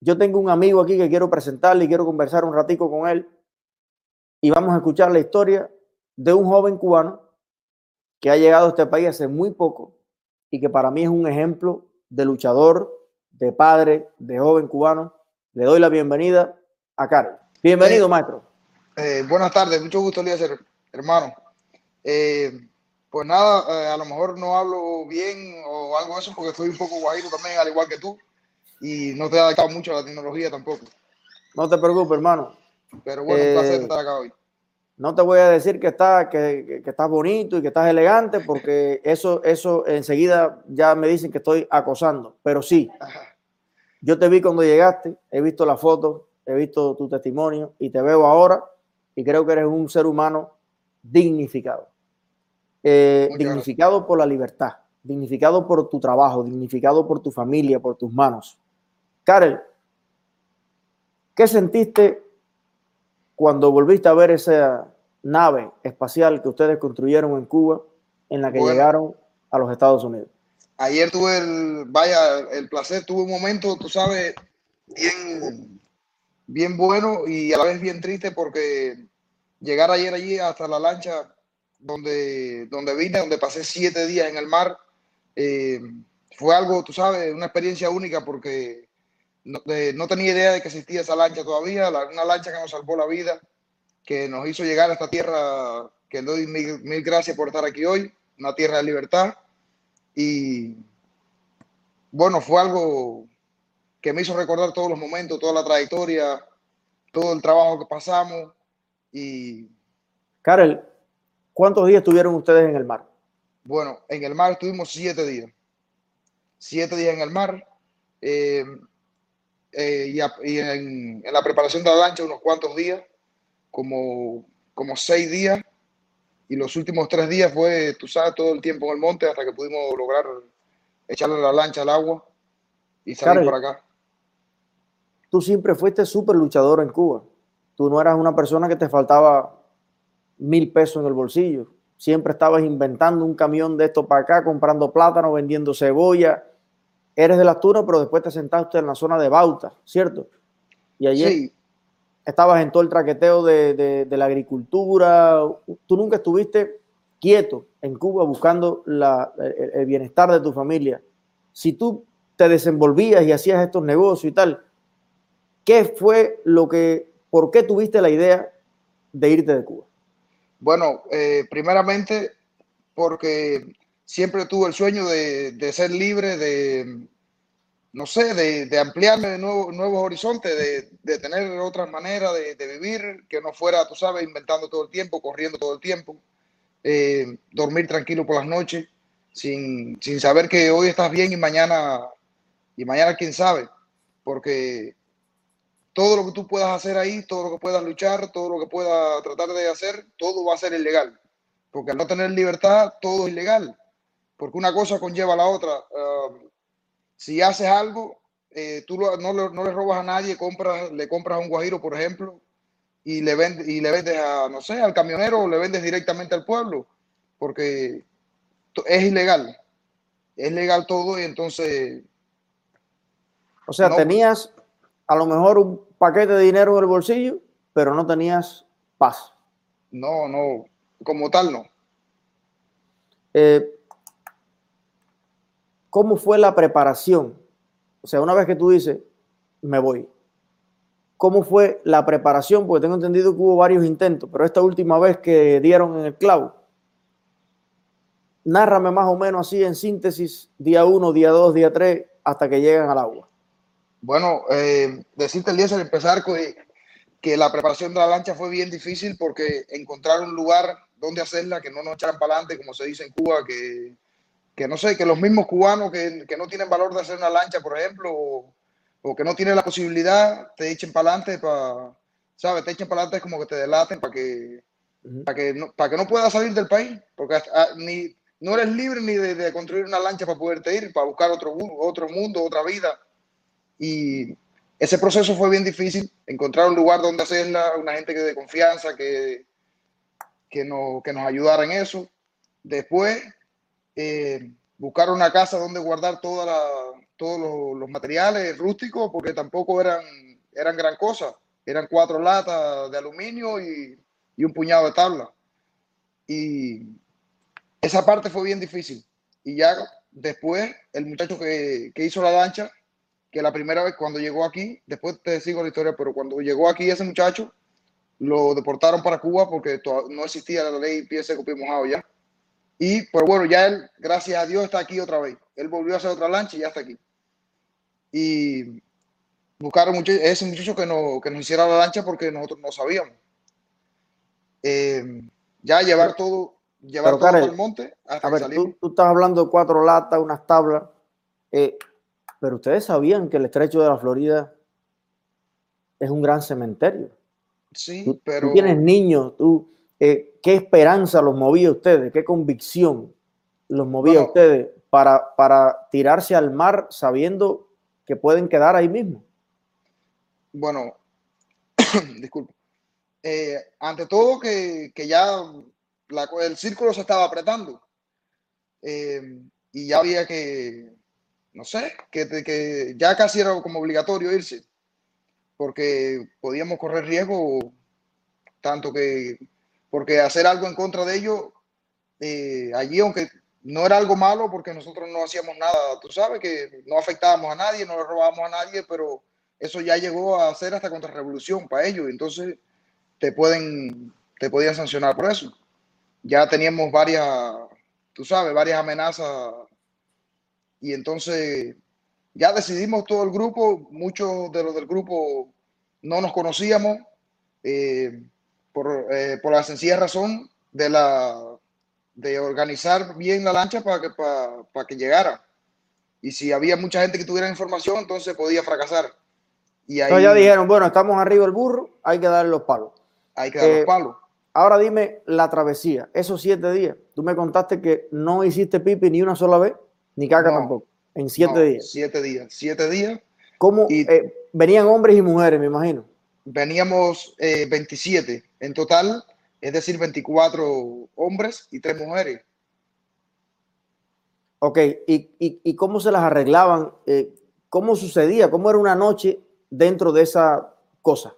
Yo tengo un amigo aquí que quiero presentarle y quiero conversar un ratico con él y vamos a escuchar la historia de un joven cubano que ha llegado a este país hace muy poco y que para mí es un ejemplo de luchador, de padre, de joven cubano. Le doy la bienvenida a Carlos. Bienvenido, Eh, maestro. Eh, buenas tardes, mucho gusto, Eliezer, hermano. Eh, pues nada, eh, a lo mejor no hablo bien o algo de eso porque estoy un poco guajiro también, al igual que tú, y no te he adaptado mucho a la tecnología tampoco. No te preocupes, hermano. Pero bueno, un Eh, placer estar acá hoy. No te voy a decir que, está, que, que- estás bonito y que estás elegante, porque eso, eso enseguida ya me dicen que estoy acosando. Pero sí, yo te vi cuando llegaste, he visto la foto, he visto tu testimonio y te veo ahora y creo que eres un ser humano dignificado. Eh, dignificado por la libertad, dignificado por tu trabajo, dignificado por tu familia, por tus manos. Karel, ¿qué sentiste cuando volviste a ver esa nave espacial que ustedes construyeron en Cuba, en la que Bueno. llegaron a los Estados Unidos? Ayer tuve el, vaya, el placer, tuve un momento, tú sabes, bien, bien bueno y a la vez bien triste porque llegar ayer allí hasta la lancha donde, donde vine, donde pasé siete días en el mar, eh, fue algo, tú sabes, una experiencia única porque no, no tenía idea de que existía esa lancha todavía, la- una lancha que nos salvó la vida, que nos hizo llegar a esta tierra, que doy mil, mil gracias por estar aquí hoy, una tierra de libertad. Y bueno, fue algo que me hizo recordar todos los momentos, toda la trayectoria, todo el trabajo que pasamos. Y Karel, ¿cuántos días estuvieron ustedes en el mar? bueno, en el mar estuvimos siete días. Siete días en el mar. eh, eh, y, a- y en, en la preparación de la lancha unos cuantos días, como, como seis días. Y los últimos tres días fue, tú sabes, todo el tiempo en el monte hasta que pudimos lograr echarle la lancha al agua y salir por acá. Tú siempre fuiste súper luchador en Cuba. Tú no eras una persona que te faltaba mil pesos en el bolsillo. Siempre estabas inventando un camión de esto para acá, comprando plátano, vendiendo cebolla. Eres de las Tunas, pero después te sentaste en la zona de Bauta, ¿cierto? Y ayer Sí, estabas en todo el traqueteo de, de- de la agricultura. Tú nunca estuviste quieto en Cuba buscando la- el, el bienestar de tu familia. Si tú te desenvolvías y hacías estos negocios y tal, ¿qué fue lo que, por qué tuviste la idea de irte de Cuba? bueno, eh, primeramente porque siempre tuve el sueño de, de ser libre, de, no sé, de, de ampliarme de nuevo, nuevos horizontes, de, de tener otras maneras de, de vivir, que no fuera, tú sabes, inventando todo el tiempo, corriendo todo el tiempo, eh, dormir tranquilo por las noches, sin, sin saber que hoy estás bien y mañana, y mañana quién sabe, porque todo lo que tú puedas hacer ahí, todo lo que puedas luchar, todo lo que puedas tratar de hacer, todo va a ser ilegal. Porque al no tener libertad, todo es ilegal. Porque una cosa conlleva a la otra. Uh, si haces algo, eh, tú lo, no, le, no, le, robas a nadie, compras, le compras a un guajiro, por ejemplo, y le, vendes, y le vendes a, no sé, al camionero o le vendes directamente al pueblo. Porque es ilegal. Es legal todo y entonces... O sea, no, tenías a lo mejor un paquete de dinero en el bolsillo, pero no tenías paz. No, no, como tal no. Eh, ¿Cómo fue la preparación? O sea, una vez que tú dices, me voy, ¿cómo fue la preparación? Porque tengo entendido que hubo varios intentos, pero esta última vez que dieron en el clavo, nárrame más o menos así en síntesis, día uno, día dos, día tres, hasta que llegan al agua. Bueno, eh, decirte, Eliezer, empezar con que la preparación de la lancha fue bien difícil porque encontrar un lugar donde hacerla, que no nos echaran para adelante, como se dice en Cuba, que, que no sé, que los mismos cubanos que, que, no tienen valor de hacer una lancha, por ejemplo, o, o que no tienen la posibilidad, te echen para adelante, para, ¿sabes? Te echen para adelante como que te delaten para que, uh -huh. para que, no, para que no puedas salir del país, porque hasta, ni, no eres libre ni de, de, construir una lancha para poderte ir, para buscar otro, otro mundo, otra vida. Y ese proceso fue bien difícil, encontrar un lugar donde hacerla, una gente que de confianza, que, que, no, que nos ayudara en eso. Después, eh, buscar una casa donde guardar toda la, todos los, materiales rústicos, porque tampoco eran, eran gran cosa. Eran cuatro latas de aluminio y, y un puñado de tabla. Y esa parte fue bien difícil. Y ya después, el muchacho que, que hizo la lancha, que la primera vez cuando llegó aquí, después te sigo la historia, pero cuando llegó aquí ese muchacho, lo deportaron para Cuba porque no existía la ley pie seco, pie mojado ya. Y, pero bueno, ya él, gracias a Dios, está aquí otra vez. Él volvió a hacer otra lancha y ya está aquí. Y buscaron mucho, ese muchacho que, no, que nos hiciera la lancha porque nosotros no sabíamos. Eh, ya llevar todo, llevar todo al monte hasta a ver, tú, tú, estás hablando de cuatro latas, unas tablas, eh, pero ustedes sabían que el estrecho de la Florida es un gran cementerio. Sí, pero. Tú tienes niños, tú, eh, ¿qué esperanza los movía a ustedes? ¿Qué convicción los movía a ustedes para, para tirarse al mar sabiendo que pueden quedar ahí mismo? Bueno, disculpe. Eh, ante todo que, que ya el círculo se estaba apretando eh, y ya había que, no sé, que, que ya casi era como obligatorio irse porque podíamos correr riesgo tanto que, porque hacer algo en contra de ellos, eh, allí, aunque no era algo malo, porque nosotros no hacíamos nada, tú sabes que no afectábamos a nadie, no le robábamos a nadie, pero eso ya llegó a ser hasta contra revolución para ellos, entonces te pueden, te podían sancionar por eso. Ya teníamos varias, tú sabes, varias amenazas y entonces ya decidimos todo el grupo, muchos de los del grupo no nos conocíamos eh, por, eh, por, la sencilla razón de, la, de organizar bien la lancha para que, para, que llegara. Y si había mucha gente que tuviera información, entonces podía fracasar. Y ahí, ya dijeron, bueno, estamos arriba del burro, hay que darle los palos. Hay que dar los eh, palos. Ahora dime la travesía, esos siete días. Tú me contaste que no hiciste pipi ni una sola vez, ni caca tampoco. En siete días. Siete días. Siete días. ¿Cómo eh, venían hombres y mujeres, me imagino? Veníamos 27 eh, en total, es decir, 24 hombres y tres mujeres. Ok, ¿y, cómo se las arreglaban? Eh, ¿Cómo sucedía? ¿Cómo era una noche dentro de esa cosa?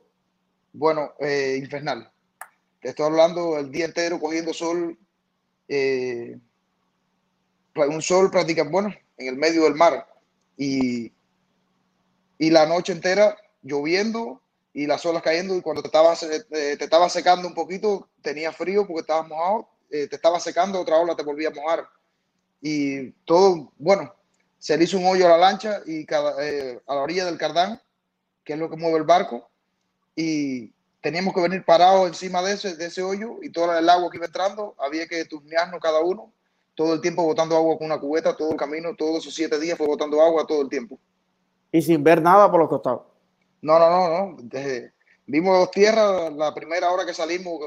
Bueno, infernal. Te estoy hablando el día entero cogiendo sol, un sol prácticamente, bueno, en el medio del mar y, y la noche entera lloviendo y las olas cayendo y cuando te estaba, eh, te estaba secando un poquito tenía frío porque estabas mojado, eh, te estaba secando, otra ola te volvía a mojar y todo, bueno, se le hizo un hoyo a la lancha y cada, eh, a la orilla del cardán, que es lo que mueve el barco, y teníamos que venir parados encima de ese, de ese hoyo y todo el agua que iba entrando, había que turnearnos cada uno todo el tiempo botando agua con una cubeta, todo el camino, todos esos siete días fue botando agua todo el tiempo. Y sin ver nada por los costados. No, no, no, no. vimos tierra la primera hora que salimos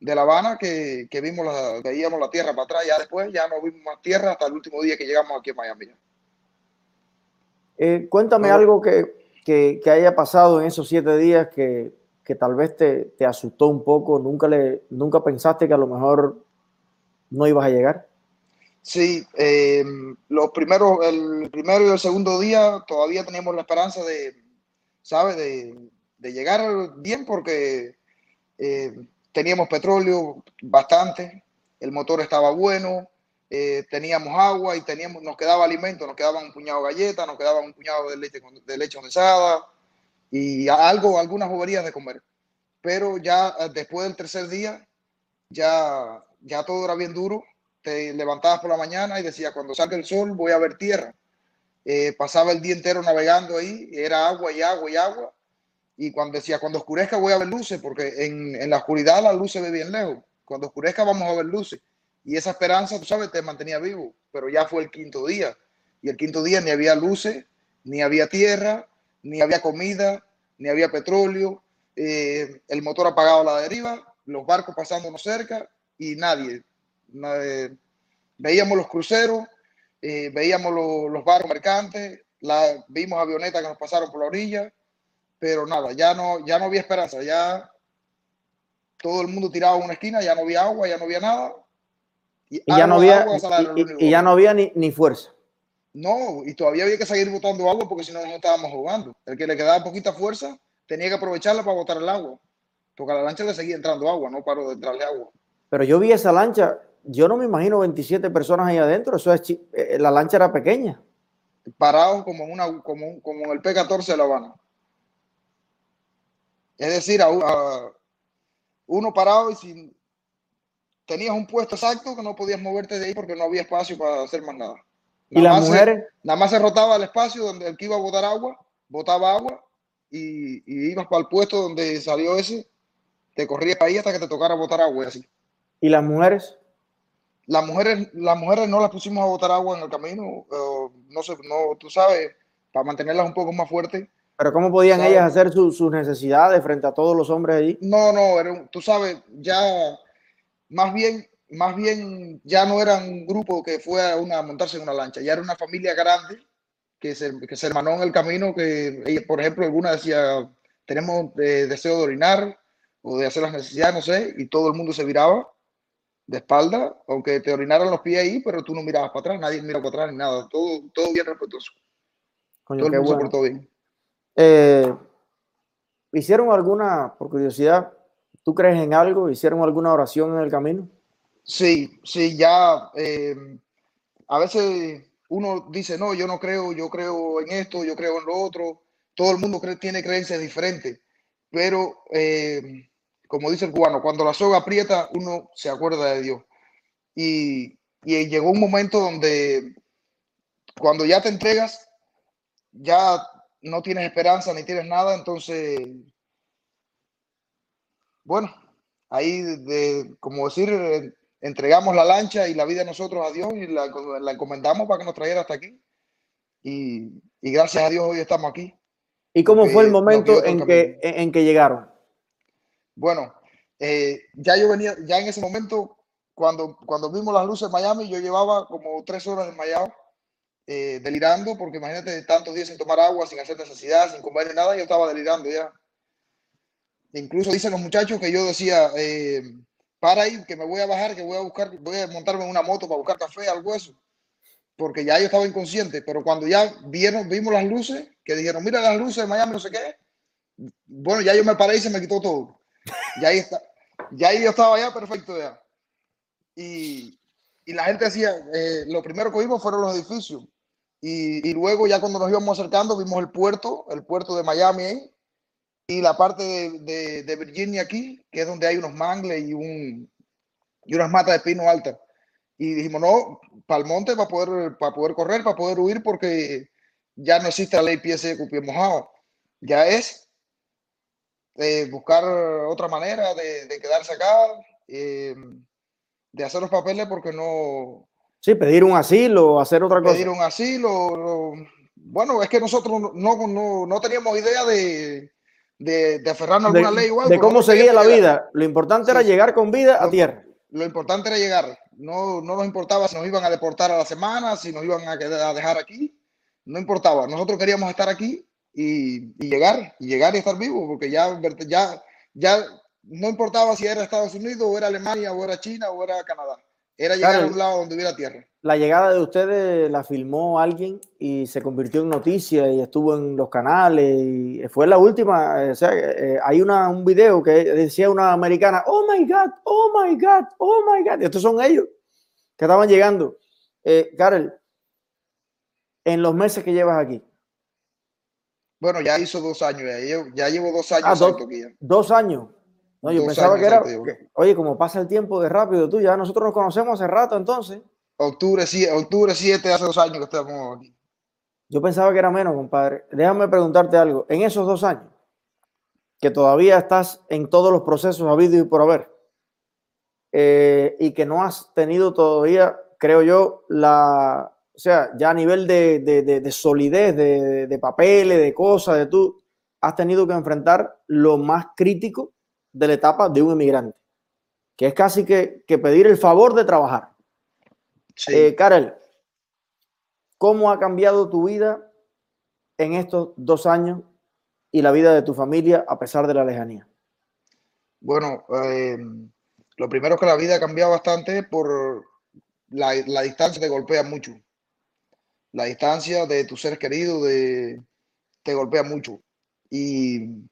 de La Habana, que, vimos la, veíamos la tierra para atrás, ya después ya no vimos más tierra hasta el último día que llegamos aquí a Miami. Eh, cuéntame algo que, haya pasado en esos siete días que, tal vez te, te, asustó un poco. Nunca, le, nunca pensaste que a lo mejor no ibas a llegar? Sí, eh, los primeros, el primero y el segundo día todavía teníamos la esperanza de, ¿sabes? De, llegar bien porque eh, teníamos petróleo bastante, el motor estaba bueno, eh, teníamos agua y teníamos, nos quedaba alimento, nos quedaba un puñado de galletas, nos quedaba un puñado de leche, de leche condensada y algo, algunas boberías de comer. Pero ya después del tercer día, ya ya todo era bien duro. Te levantabas por la mañana y decías, cuando salga el sol voy a ver tierra. Eh, pasaba el día entero navegando ahí, era agua y agua y agua. Y cuando decía, cuando oscurezca voy a ver luces, porque en, en la oscuridad la luz se ve bien lejos. Cuando oscurezca vamos a ver luces. Y esa esperanza, tú sabes, te mantenía vivo. Pero ya fue el quinto día. Y el quinto día ni había luces, ni había tierra, ni había comida, ni había petróleo. Eh, el motor apagado a la deriva, los barcos pasándonos cerca y nadie. veíamos los cruceros, eh, veíamos los barcos mercantes, la, vimos avionetas que nos pasaron por la orilla, pero nada, ya no, ya no había esperanza, ya todo el mundo tiraba una esquina, ya no había agua, ya no había nada. Y, ya, no había, y, ya no había ni, ni fuerza. No, y todavía había que seguir botando agua porque si no, no estábamos jugando. El que le quedaba poquita fuerza tenía que aprovecharla para botar el agua. Porque a la lancha le seguía entrando agua, no paró de entrarle agua. Pero yo vi esa lancha, yo no me imagino 27 personas ahí adentro, eso es, eh, la lancha era pequeña. Parados como en, una, como, como en el P-14 de La Habana. Es decir, a, uno parado y sin tenías un puesto exacto que no podías moverte de ahí porque no había espacio para hacer más nada. ¿Y las mujeres? nada más se rotaba el espacio donde el que iba a botar agua, botaba agua y, y ibas para el puesto donde salió ese, te corría ahí hasta que te tocara botar agua y así. ¿Y las mujeres? Las mujeres, las mujeres no las pusimos a botar agua en el camino, no sé, no, tú sabes, para mantenerlas un poco más fuertes. Pero ¿cómo podían ellas hacer sus necesidades frente a todos los hombres allí? No, no, tú sabes, ya más bien, más bien ya no era un grupo que fue a, una, montarse en una lancha, ya era una familia grande que se, que se hermanó en el camino, que por ejemplo alguna decía, tenemos eh, deseo de orinar o de hacer las necesidades, no sé, y todo el mundo se viraba de espalda, aunque te orinaran los pies ahí, pero tú no mirabas para atrás, nadie miraba para atrás ni nada, todo, todo bien respetuoso. todo el mundo portó bien. Eh, ¿Hicieron alguna, por curiosidad, ¿Tú crees en algo? ¿Hicieron alguna oración en el camino? Sí, sí, ya eh, a veces uno dice, no, yo no creo, yo creo en esto, yo creo en lo otro. Todo el mundo cree, tiene creencias diferentes, pero eh, como dice el cubano, cuando la soga aprieta, uno se acuerda de Dios. Y, y llegó un momento donde cuando ya te entregas, ya no tienes esperanza ni tienes nada, entonces bueno, ahí, de, como decir, entregamos la lancha y la vida nosotros a Dios y la, encomendamos para que nos trajera hasta aquí. Y, gracias a Dios hoy estamos aquí. ¿Y cómo fue el momento en que, en que llegaron? Bueno, eh, ya yo venía, ya en ese momento, cuando, cuando vimos las luces en Miami, yo llevaba como tres horas Miami, eh, delirando, porque imagínate tantos días sin tomar agua, sin hacer necesidad, sin comer nada, yo estaba delirando ya. Incluso dicen los muchachos que yo decía, eh, para ahí, que me voy a bajar, que voy a buscar, voy a montarme en una moto para buscar café, algo eso. Porque ya yo estaba inconsciente, pero cuando ya vieron, vimos las luces, que dijeron, mira las luces de Miami, no sé qué. Bueno, ya yo me paré y se me quitó todo. Ya ahí está, ya ahí yo estaba ya perfecto ya. Y, y la gente decía, eh, lo primero que vimos fueron los edificios. Y, y, luego ya cuando nos íbamos acercando vimos el puerto, el puerto de Miami y la parte de, de, Virginia aquí, que es donde hay unos mangles y, un, y unas matas de pino altas. Y dijimos, no, para el monte para poder, para poder correr, para poder huir, porque ya no existe la ley pie seco, pie mojado. Ya es eh, buscar otra manera de, de quedarse acá, eh, de hacer los papeles, porque no... Sí, pedir un asilo, hacer otra cosa. Pedir un asilo. bueno, es que nosotros no, no, no teníamos idea de, de, aferrarnos a alguna ley igual. De cómo seguía la vida. Lo importante era llegar con vida a tierra. Lo importante era llegar. No, no nos importaba si nos iban a deportar a la semana, si nos iban a, a dejar aquí. No importaba. Nosotros queríamos estar aquí y, llegar, y llegar y estar vivos, porque ya, ya, ya no importaba si era Estados Unidos, o era Alemania, o era China, o era Canadá. Era llegar a un lado donde hubiera tierra. La llegada de ustedes la filmó alguien y se convirtió en noticia y estuvo en los canales y fue la última. O sea, eh, hay una, un video que decía una americana, oh my God, oh my God, oh my God. estos son ellos que estaban llegando. Eh, Karel, en los meses que llevas aquí. Bueno, ya hizo dos años, ya llevo, dos años. Ah, dos años. No, yo pensaba que era. oye, como pasa el tiempo de rápido, tú ya nosotros nos conocemos hace rato entonces. Octubre 7, octubre 7 hace dos años que estamos aquí. Yo pensaba que era menos, compadre. Déjame preguntarte algo. En esos dos años, que todavía estás en todos los procesos habido y por haber, eh, y que no has tenido todavía, creo yo, la. O sea, ya a nivel de, de, de, de solidez, de papeles, de cosas, de tú, has tenido que enfrentar lo más crítico de la etapa de un emigrante, que es casi que, pedir el favor de trabajar. Sí. Eh, Karel, ¿cómo ha cambiado tu vida en estos dos años y la vida de tu familia a pesar de la lejanía? Bueno, eh, lo primero es que la vida ha cambiado bastante por la, la distancia te golpea mucho. La distancia de tu ser querido de, te golpea mucho. Y,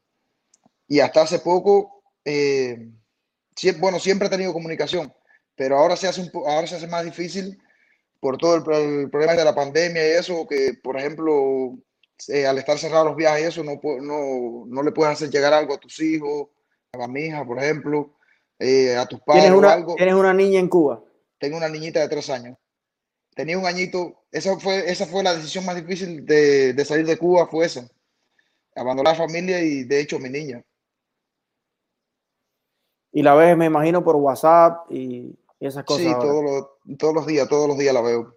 y hasta hace poco, eh, bueno, siempre he tenido comunicación, pero ahora se hace, un, ahora se hace más difícil por todo el, problema de la pandemia y eso, que por ejemplo, eh, al estar cerrados los viajes y eso, no, no, no le puedes hacer llegar algo a tus hijos, a la hija, por ejemplo, eh, a tus padres ¿Tienes una, o algo. ¿Tienes una niña en Cuba? Tengo una niñita de tres años. Tenía un añito, esa fue, esa fue la decisión más difícil de, de salir de Cuba, fue esa. Abandonar la familia y de hecho mi niña. Y la ves, me imagino, por WhatsApp y, esas cosas. Sí, todos los, todos los días, todos los días la veo.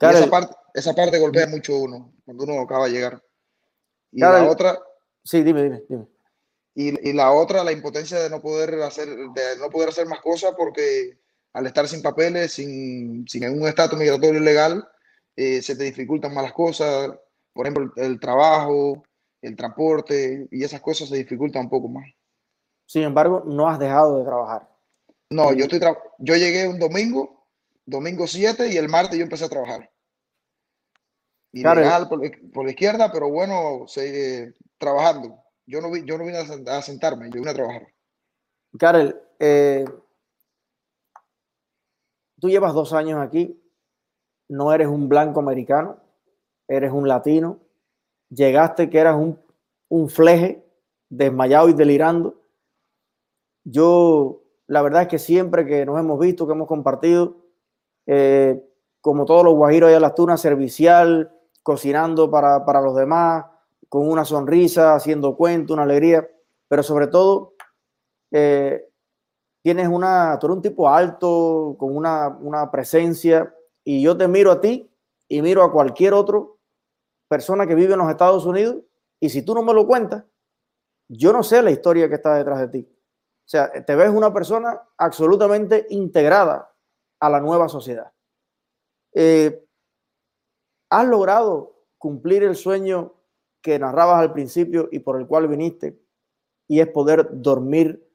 esa, parte, esa parte golpea mucho uno cuando uno acaba de llegar. Y la otra. Sí, dime, dime, dime. Y, y, la otra, la impotencia de no poder hacer, de no poder hacer más cosas porque al estar sin papeles, sin, sin un estatus migratorio legal, eh, se te dificultan más las cosas. Por ejemplo, el, el trabajo, el transporte y esas cosas se dificultan un poco más. Sin embargo, no has dejado de trabajar. No, yo, estoy yo llegué un domingo, domingo 7, y el martes yo empecé a trabajar. Ilegal por, por, la izquierda, pero bueno, seguí trabajando. Yo no, vi, yo no vine a, sentarme, yo vine a trabajar. Karel, eh, tú llevas dos años aquí, no eres un blanco americano, eres un latino, llegaste que eras un, un fleje, desmayado y delirando. Yo la verdad es que siempre que nos hemos visto, que hemos compartido, eh, como todos los guajiros allá en las tunas, servicial, cocinando para, para, los demás, con una sonrisa, haciendo cuento, una alegría, pero sobre todo eh, tienes una, tú eres un tipo alto, con una, una presencia, y yo te miro a ti y miro a cualquier otro persona que vive en los Estados Unidos, y si tú no me lo cuentas, yo no sé la historia que está detrás de ti. O sea, te ves una persona absolutamente integrada a la nueva sociedad. Eh, ¿Has logrado cumplir el sueño que narrabas al principio y por el cual viniste? Y es poder dormir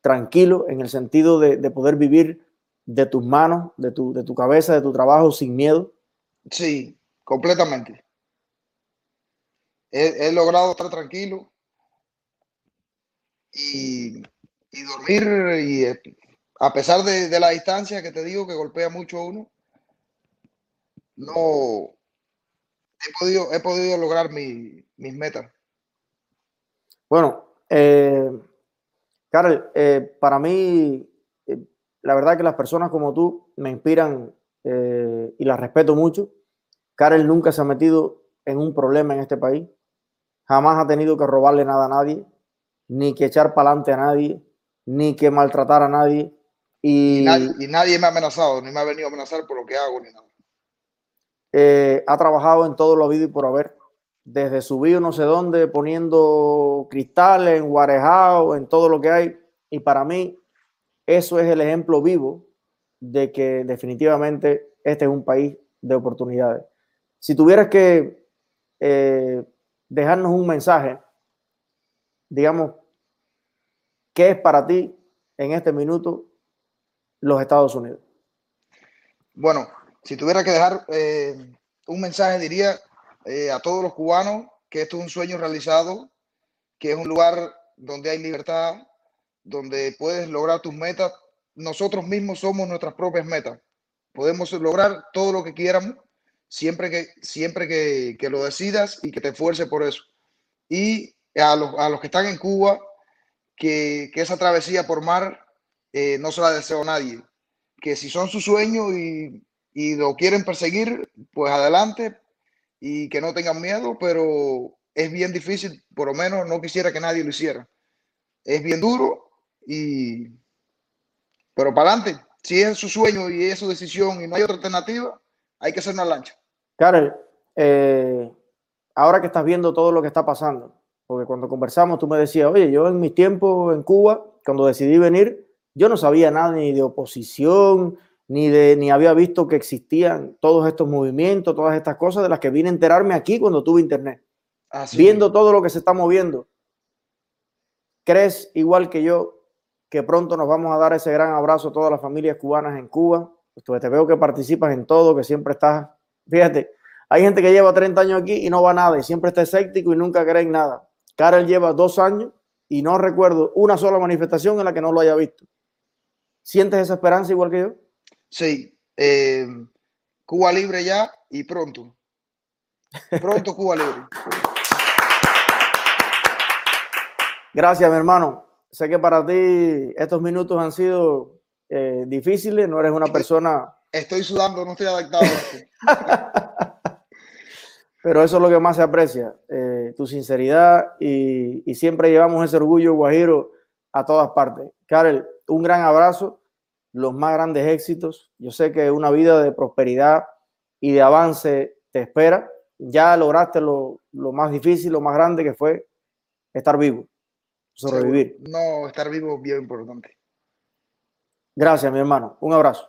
tranquilo en el sentido de, poder vivir de tus manos, de tu, de tu cabeza, de tu trabajo sin miedo. Sí, completamente. He, he logrado estar tranquilo y y dormir y eh, a pesar de, de, la distancia que te digo que golpea mucho a uno, no he podido, he podido lograr mi, mis metas. Bueno, eh, Karel, eh, para mí, eh, la verdad que las personas como tú me inspiran eh, y las respeto mucho. Karel nunca se ha metido en un problema en este país, jamás ha tenido que robarle nada a nadie, ni que echar para adelante a nadie, ni que maltratar a nadie. Y, y, nadie, y, nadie, me ha amenazado, ni me ha venido a amenazar por lo que hago, ni nada. Ha trabajado en todo lo habido y por haber. Desde subir no sé dónde, poniendo cristales, en guarejao, en todo lo que hay. Y para mí, eso es el ejemplo vivo de que definitivamente este es un país de oportunidades. Si tuvieras que eh, dejarnos un mensaje, digamos, ¿Qué es para ti en este minuto los Estados Unidos? Bueno, si tuviera que dejar eh, un mensaje, diría eh, a todos los cubanos que esto es un sueño realizado, que es un lugar donde hay libertad, donde puedes lograr tus metas. Nosotros mismos somos nuestras propias metas. Podemos lograr todo lo que quieramos siempre que, siempre que, que lo decidas y que te esfuerces por eso. Y a los, a los que están en Cuba, que, que esa travesía por mar eh, no se la deseo a nadie. Que si son su sueño y, y lo quieren perseguir, pues adelante y que no tengan miedo, pero es bien difícil, por lo menos no quisiera que nadie lo hiciera. Es bien duro y pero para adelante. Si es su sueño y es su decisión y no hay otra alternativa, hay que hacer una lancha. Karel, eh, ahora que estás viendo todo lo que está pasando, porque cuando conversamos tú me decías, oye, yo en mis tiempos en Cuba, cuando decidí venir, yo no sabía nada ni de oposición, ni, de, ni había visto que existían todos estos movimientos, todas estas cosas de las que vine a enterarme aquí cuando tuve internet. Así Viendo todo lo que se está moviendo. ¿Crees, igual que yo, que pronto nos vamos a dar ese gran abrazo a todas las familias cubanas en Cuba? Pues te veo que participas en todo, que siempre estás, fíjate, Hay gente que lleva 30 años aquí y no va a nada y siempre está escéptico y nunca cree en nada. Karel lleva dos años y no recuerdo una sola manifestación en la que no lo haya visto. ¿Sientes esa esperanza igual que yo? Sí. Eh, Cuba libre ya y pronto. Pronto Cuba libre. Gracias, mi hermano. Sé que para ti estos minutos han sido eh, difíciles, no eres una persona... Estoy sudando, no estoy adaptado. Pero eso es lo que más se aprecia, eh, tu sinceridad y, y, siempre llevamos ese orgullo guajiro a todas partes. Karel, un gran abrazo, los más grandes éxitos. Yo sé que una vida de prosperidad y de avance te espera. Ya lograste lo, lo más difícil, lo más grande que fue estar vivo, sobrevivir. No, estar vivo es bien importante. Gracias, mi hermano. Un abrazo.